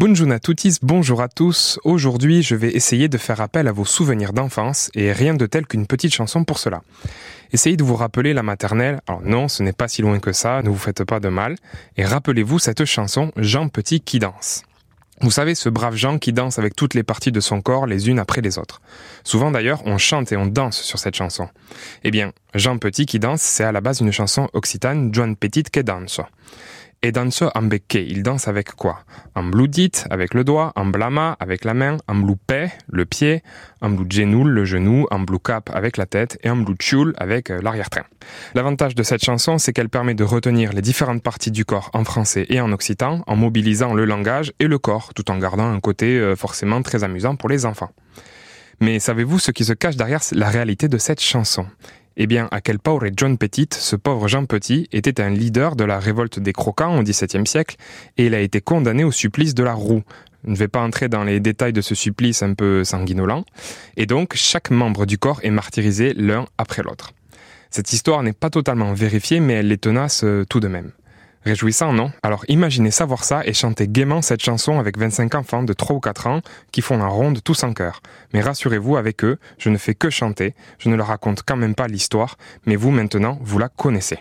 Bonjour à toutes, bonjour à tous. Aujourd'hui, je vais essayer de faire appel à vos souvenirs d'enfance et rien de tel qu'une petite chanson pour cela. Essayez de vous rappeler la maternelle. Alors non, ce n'est pas si loin que ça, ne vous faites pas de mal. Et rappelez-vous cette chanson Jean Petit qui danse. Vous savez, ce brave Jean qui danse avec toutes les parties de son corps les unes après les autres. Souvent d'ailleurs, on chante et on danse sur cette chanson. Eh bien, Jean Petit qui danse, c'est à la base une chanson occitane, Joan Petit que danse. Et danse en becquet, il danse avec quoi? En bloudit, avec le doigt, en blama, avec la main, en bloupé, le pied, en genoul, le genou, en cap avec la tête et en tchoul avec euh, l'arrière-train. L'avantage de cette chanson, c'est qu'elle permet de retenir les différentes parties du corps en français et en occitan, en mobilisant le langage et le corps, tout en gardant un côté euh, forcément très amusant pour les enfants. Mais savez-vous ce qui se cache derrière la réalité de cette chanson? Eh bien, à quel pauvre John Petit, ce pauvre Jean Petit, était un leader de la révolte des croquants au XVIIe siècle, et il a été condamné au supplice de la roue. Je ne vais pas entrer dans les détails de ce supplice un peu sanguinolent. Et donc, chaque membre du corps est martyrisé l'un après l'autre. Cette histoire n'est pas totalement vérifiée, mais elle est tenace euh, tout de même. Réjouissant, non? Alors imaginez savoir ça et chanter gaiement cette chanson avec 25 enfants de 3 ou 4 ans qui font la ronde tous en chœur. Mais rassurez-vous, avec eux, je ne fais que chanter, je ne leur raconte quand même pas l'histoire, mais vous maintenant, vous la connaissez.